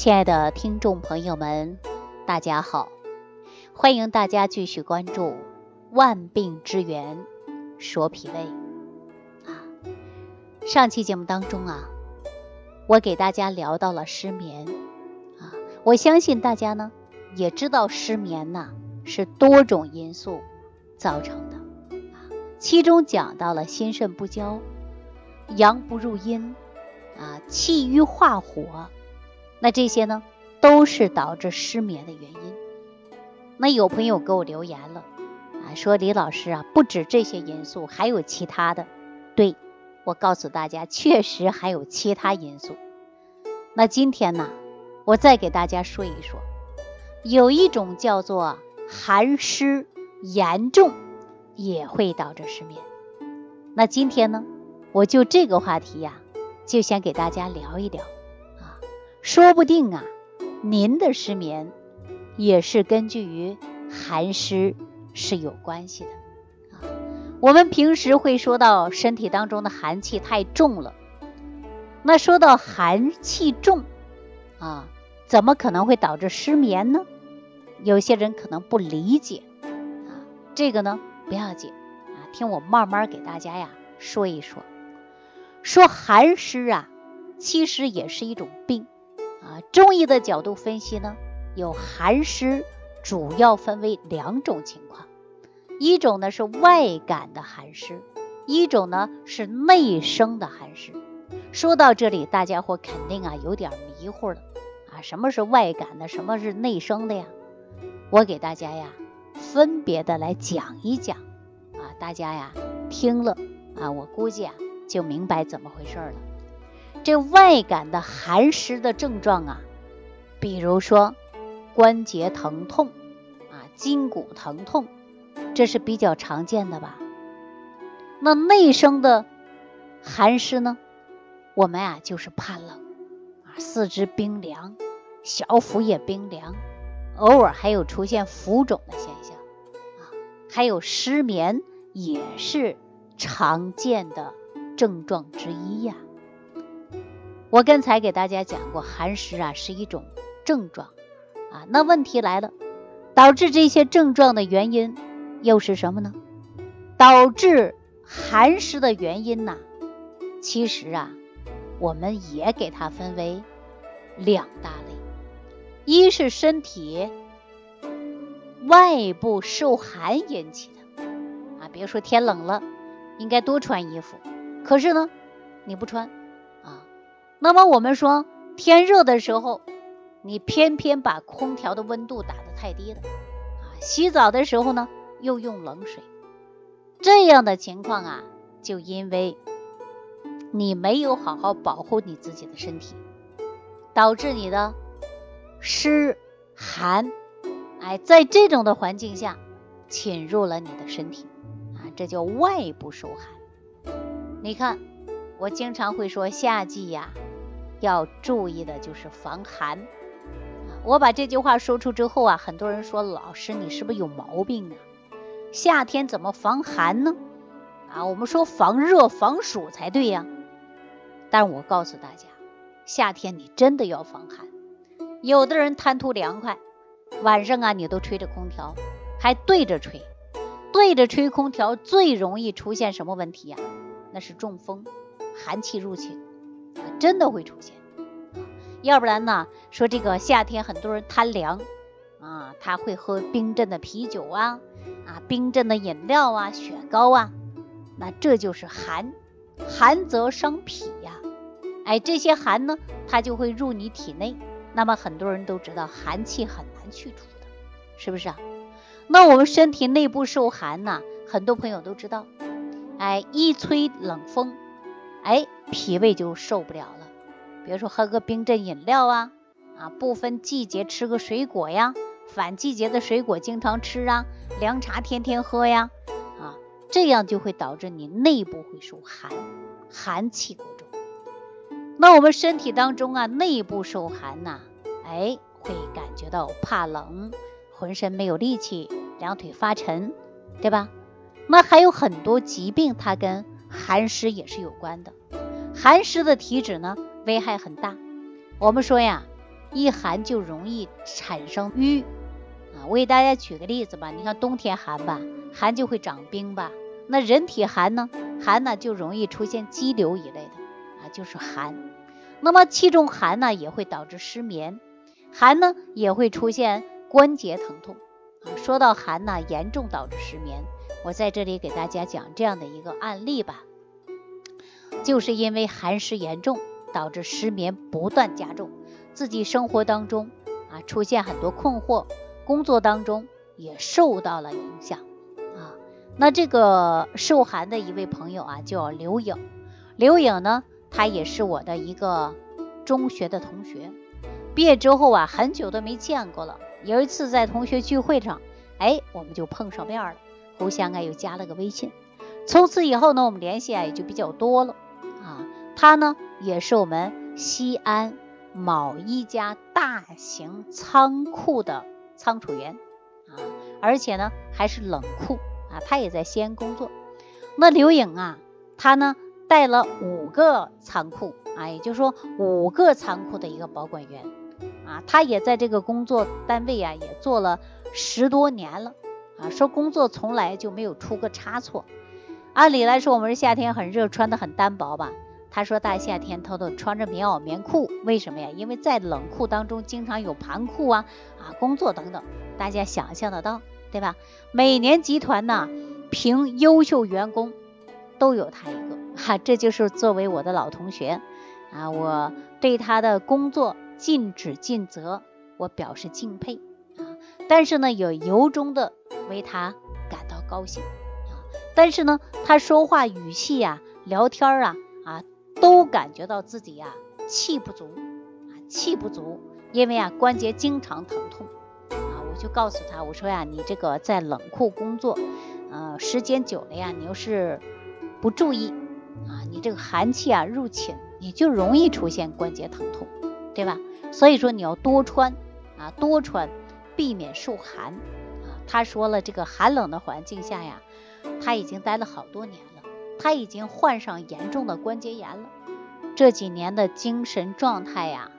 亲爱的听众朋友们，大家好，欢迎大家继续关注《万病之源说脾胃》啊。上期节目当中啊，我给大家聊到了失眠啊，我相信大家呢也知道失眠呐是多种因素造成的啊，其中讲到了心肾不交。阳不入阴，啊，气郁化火，那这些呢，都是导致失眠的原因。那有朋友给我留言了，啊，说李老师啊，不止这些因素，还有其他的。对，我告诉大家，确实还有其他因素。那今天呢，我再给大家说一说，有一种叫做寒湿严重，也会导致失眠。那今天呢？我就这个话题呀，就想给大家聊一聊，说不定啊，您的失眠也是根据于寒湿是有关系的啊。我们平时会说到身体当中的寒气太重了，那说到寒气重啊，怎么可能会导致失眠呢？有些人可能不理解啊，这个呢不要紧啊，听我慢慢给大家呀说一说。说寒湿啊，其实也是一种病啊。中医的角度分析呢，有寒湿主要分为两种情况，一种呢是外感的寒湿，一种呢是内生的寒湿。说到这里，大家伙肯定啊有点迷糊了啊，什么是外感的，什么是内生的呀？我给大家呀分别的来讲一讲啊，大家呀听了啊，我估计啊。就明白怎么回事了。这外感的寒湿的症状啊，比如说关节疼痛啊、筋骨疼痛，这是比较常见的吧？那内生的寒湿呢，我们啊就是怕冷啊，四肢冰凉，小腹也冰凉，偶尔还有出现浮肿的现象啊，还有失眠也是常见的。症状之一呀，我刚才给大家讲过，寒湿啊是一种症状啊。那问题来了，导致这些症状的原因又是什么呢？导致寒湿的原因呐，其实啊，我们也给它分为两大类，一是身体外部受寒引起的啊，比如说天冷了，应该多穿衣服。可是呢，你不穿？那么我们说天热的时候，你偏偏把空调的温度打得太低了啊！洗澡的时候呢，又用冷水，这样的情况啊，就因为你没有好好保护你自己的身体，导致你的湿寒，哎，在这种的环境下侵入了你的身体啊，这叫外部受寒。你看，我经常会说夏季呀，要注意的就是防寒。我把这句话说出之后啊，很多人说老师你是不是有毛病啊？夏天怎么防寒呢？啊，我们说防热防暑才对呀。但我告诉大家，夏天你真的要防寒。有的人贪图凉快，晚上啊你都吹着空调，还对着吹，对着吹空调最容易出现什么问题呀？那是中风，寒气入侵，真的会出现。要不然呢，说这个夏天很多人贪凉啊，他会喝冰镇的啤酒啊，啊，冰镇的饮料啊，雪糕啊，那这就是寒，寒则伤脾呀。哎，这些寒呢，它就会入你体内。那么很多人都知道，寒气很难去除的，是不是啊？那我们身体内部受寒呢，很多朋友都知道。哎，一吹冷风，哎，脾胃就受不了了。比如说喝个冰镇饮料啊，啊，不分季节吃个水果呀，反季节的水果经常吃啊，凉茶天天喝呀，啊，这样就会导致你内部会受寒，寒气过重。那我们身体当中啊，内部受寒呐，哎，会感觉到怕冷，浑身没有力气，两腿发沉，对吧？那还有很多疾病，它跟寒湿也是有关的。寒湿的体质呢，危害很大。我们说呀，一寒就容易产生瘀啊。我给大家举个例子吧，你看冬天寒吧，寒就会长冰吧。那人体寒呢，寒呢就容易出现肌瘤一类的啊，就是寒。那么气中寒呢，也会导致失眠，寒呢也会出现关节疼痛啊。说到寒呢，严重导致失眠，我在这里给大家讲这样的一个案例吧，就是因为寒湿严重，导致失眠不断加重，自己生活当中啊出现很多困惑，工作当中也受到了影响啊。那这个受寒的一位朋友啊，叫刘颖，刘颖呢。他也是我的一个中学的同学，毕业之后啊，很久都没见过了。有一次在同学聚会上，哎，我们就碰上面了，互相啊又加了个微信。从此以后呢，我们联系啊也就比较多了啊。他呢也是我们西安某一家大型仓库的仓储员啊，而且呢还是冷库啊，他也在西安工作。那刘颖啊，他呢。带了五个仓库啊，也就是说五个仓库的一个保管员啊，他也在这个工作单位啊也做了十多年了啊，说工作从来就没有出过差错。按理来说，我们是夏天很热，穿的很单薄吧？他说大夏天他都穿着棉袄棉裤，为什么呀？因为在冷库当中经常有盘库啊啊工作等等，大家想象得到对吧？每年集团呢评优秀员工都有他一个。哈，这就是作为我的老同学啊，我对他的工作尽职尽责，我表示敬佩啊。但是呢，有由衷的为他感到高兴啊。但是呢，他说话语气呀、聊天啊啊，都感觉到自己呀气不足啊，气不足，因为啊关节经常疼痛啊。我就告诉他，我说呀，你这个在冷库工作，呃，时间久了呀，你要是不注意。啊，你这个寒气啊入侵，你就容易出现关节疼痛，对吧？所以说你要多穿啊，多穿，避免受寒。他说了，这个寒冷的环境下呀，他已经待了好多年了，他已经患上严重的关节炎了，这几年的精神状态呀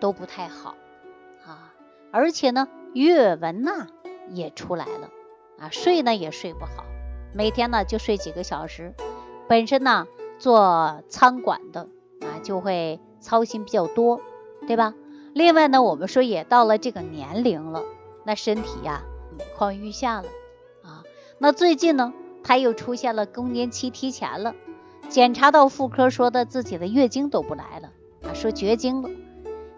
都不太好啊，而且呢，月纹呐也出来了啊，睡呢也睡不好，每天呢就睡几个小时。本身呢，做餐馆的啊，就会操心比较多，对吧？另外呢，我们说也到了这个年龄了，那身体呀每况愈下了啊。那最近呢，他又出现了更年期提前了，检查到妇科说的自己的月经都不来了啊，说绝经了。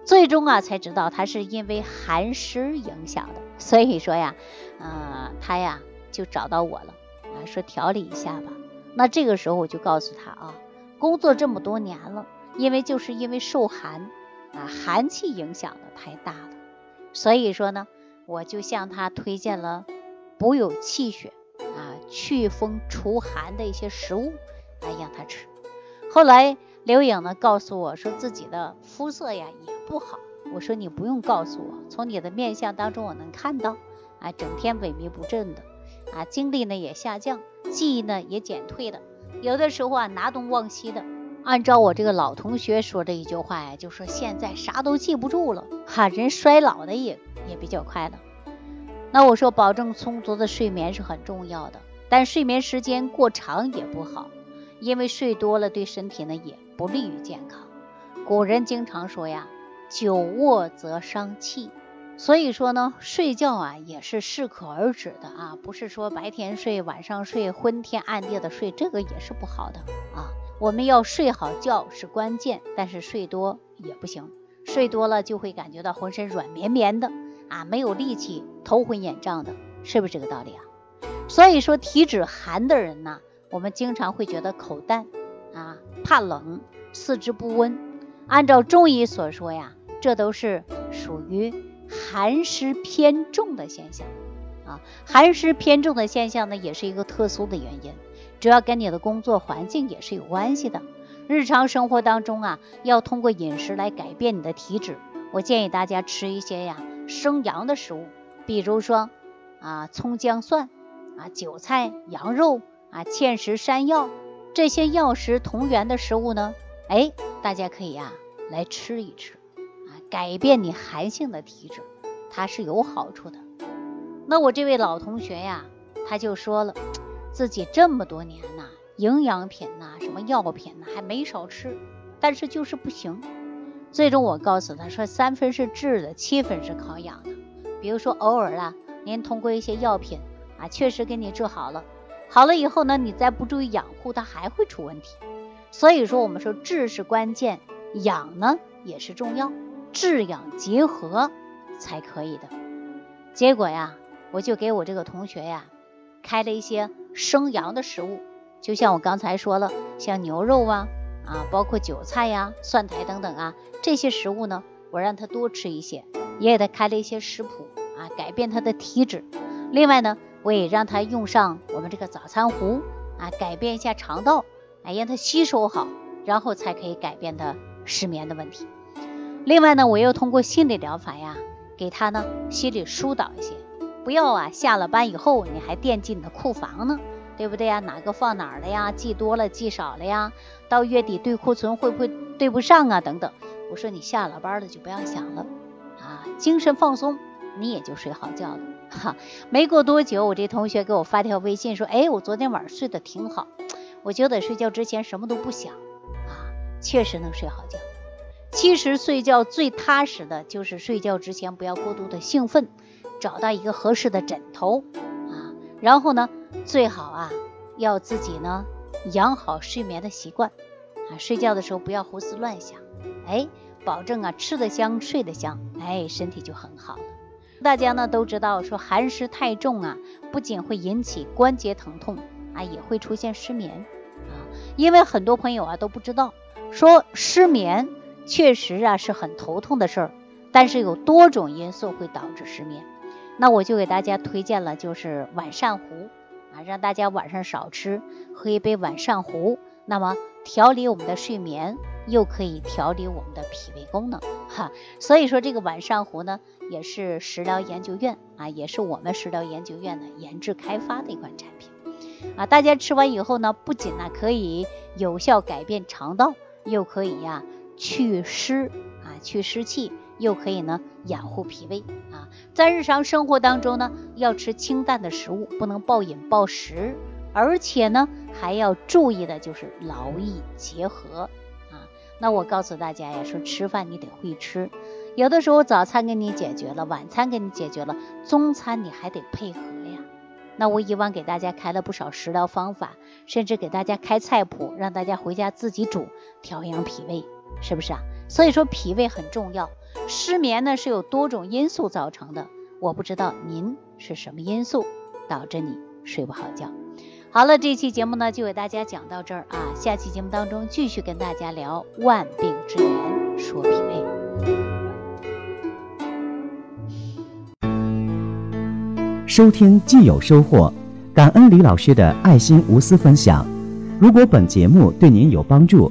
最终啊才知道他是因为寒湿影响的，所以说呀，呃，他呀就找到我了啊，说调理一下吧。那这个时候我就告诉他啊，工作这么多年了，因为就是因为受寒啊，寒气影响的太大了，所以说呢，我就向他推荐了补有气血啊、祛风除寒的一些食物来让他吃。后来刘颖呢告诉我说自己的肤色呀也不好，我说你不用告诉我，从你的面相当中我能看到啊，整天萎靡不振的啊，精力呢也下降。记忆呢也减退的，有的时候啊拿东忘西的。按照我这个老同学说的一句话呀，就说现在啥都记不住了，哈，人衰老的也也比较快了。那我说保证充足的睡眠是很重要的，但睡眠时间过长也不好，因为睡多了对身体呢也不利于健康。古人经常说呀，久卧则伤气。所以说呢，睡觉啊也是适可而止的啊，不是说白天睡晚上睡昏天暗地的睡，这个也是不好的啊。我们要睡好觉是关键，但是睡多也不行，睡多了就会感觉到浑身软绵绵的啊，没有力气，头昏眼胀的，是不是这个道理啊？所以说体质寒的人呢，我们经常会觉得口淡啊，怕冷，四肢不温。按照中医所说呀，这都是属于。寒湿偏重的现象啊，寒湿偏重的现象呢，也是一个特殊的原因，主要跟你的工作环境也是有关系的。日常生活当中啊，要通过饮食来改变你的体质。我建议大家吃一些呀生阳的食物，比如说啊葱姜蒜啊韭菜羊肉啊芡实山药这些药食同源的食物呢，哎，大家可以呀来吃一吃。啊改变你寒性的体质，它是有好处的。那我这位老同学呀，他就说了，自己这么多年呐，营养品呐，什么药品呐，还没少吃，但是就是不行。最终我告诉他说，三分是治的，七分是靠养的。比如说偶尔啊，您通过一些药品啊，确实给你治好了，好了以后呢，你再不注意养护，它还会出问题。所以说，我们说治是关键，养呢也是重要，治养结合才可以的。结果呀，我就给我这个同学呀，开了一些生阳的食物，就像我刚才说了，像牛肉啊。啊，包括韭菜呀、蒜苔等等啊，这些食物呢，我让他多吃一些，也给他开了一些食谱啊，改变他的体质。另外呢，我也让他用上我们这个早餐壶啊，改变一下肠道，哎，让他吸收好，然后才可以改变他失眠的问题。另外呢，我又通过心理疗法呀，给他呢心理疏导一些，不要啊下了班以后你还惦记你的库房呢。对不对呀？哪个放哪儿了呀？记多了，记少了呀？到月底对库存会不会对不上啊？等等。我说你下了班了就不要想了啊，精神放松，你也就睡好觉了。哈，没过多久，我这同学给我发条微信说，哎，我昨天晚上睡得挺好，我九点睡觉之前什么都不想啊，确实能睡好觉。其实睡觉最踏实的就是睡觉之前不要过度的兴奋，找到一个合适的枕头啊，然后呢。最好啊，要自己呢养好睡眠的习惯啊，睡觉的时候不要胡思乱想，哎，保证啊吃得香，睡得香，哎，身体就很好了。大家呢都知道，说寒湿太重啊，不仅会引起关节疼痛啊，也会出现失眠啊。因为很多朋友啊都不知道，说失眠确实啊是很头痛的事儿，但是有多种因素会导致失眠。那我就给大家推荐了，就是晚膳糊。啊，让大家晚上少吃，喝一杯晚膳糊，那么调理我们的睡眠，又可以调理我们的脾胃功能，哈。所以说这个晚膳糊呢，也是食疗研究院啊，也是我们食疗研究院呢研制开发的一款产品啊。大家吃完以后呢，不仅呢可以有效改变肠道，又可以呀祛湿啊，去湿气。又可以呢养护脾胃啊，在日常生活当中呢，要吃清淡的食物，不能暴饮暴食，而且呢还要注意的就是劳逸结合啊。那我告诉大家呀，说吃饭你得会吃，有的时候早餐给你解决了，晚餐给你解决了，中餐你还得配合呀。那我以往给大家开了不少食疗方法，甚至给大家开菜谱，让大家回家自己煮，调养脾胃，是不是啊？所以说脾胃很重要。失眠呢是有多种因素造成的，我不知道您是什么因素导致你睡不好觉。好了，这期节目呢就给大家讲到这儿啊，下期节目当中继续跟大家聊万病之源，说脾胃。收听既有收获，感恩李老师的爱心无私分享。如果本节目对您有帮助，